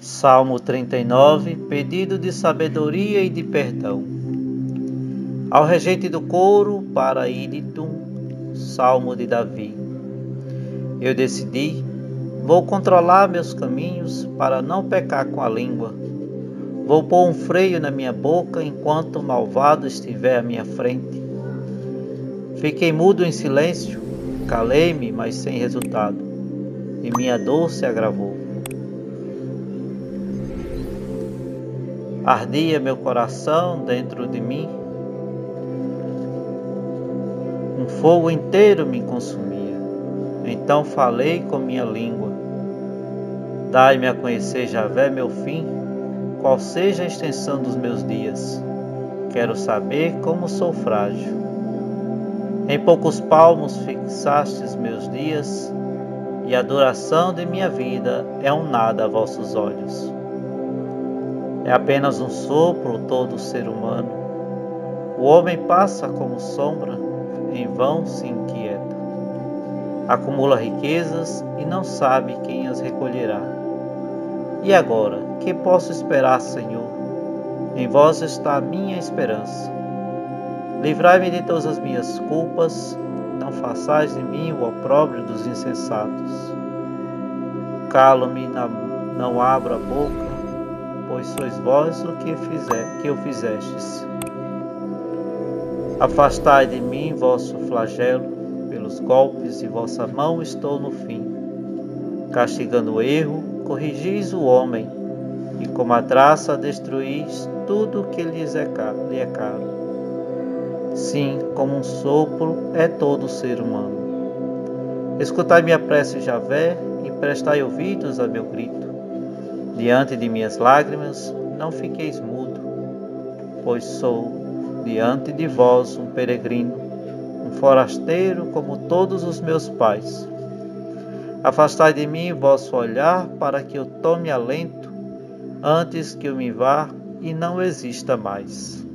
Salmo 39 Pedido de sabedoria e de perdão. Ao regente do coro, para Iditum, Salmo de Davi. Eu decidi, vou controlar meus caminhos para não pecar com a língua. Vou pôr um freio na minha boca enquanto o malvado estiver à minha frente. Fiquei mudo em silêncio, calei-me, mas sem resultado, e minha dor se agravou. Ardia meu coração dentro de mim, um fogo inteiro me consumia. Então falei com minha língua: Dai-me a conhecer, Javé, meu fim, qual seja a extensão dos meus dias. Quero saber como sou frágil. Em poucos palmos fixastes meus dias, e a duração de minha vida é um nada a vossos olhos. É apenas um sopro todo ser humano. O homem passa como sombra, em vão se inquieta. Acumula riquezas e não sabe quem as recolherá. E agora, que posso esperar, Senhor? Em vós está a minha esperança. Livrai-me de todas as minhas culpas, não façais de mim o opróbrio dos insensatos. Calo-me, não abro a boca, pois sois vós o que, fizer, que eu fizestes. Afastai de mim vosso flagelo, pelos golpes de vossa mão estou no fim. Castigando o erro, corrigis o homem, e como a traça destruís tudo que lhes é caro, lhe é caro. Sim, como um sopro é todo ser humano. Escutai minha prece, Javé, e prestai ouvidos a meu grito. Diante de minhas lágrimas, não fiqueis mudo, pois sou diante de vós um peregrino, um forasteiro como todos os meus pais. Afastai de mim vosso olhar para que eu tome alento antes que eu me vá e não exista mais.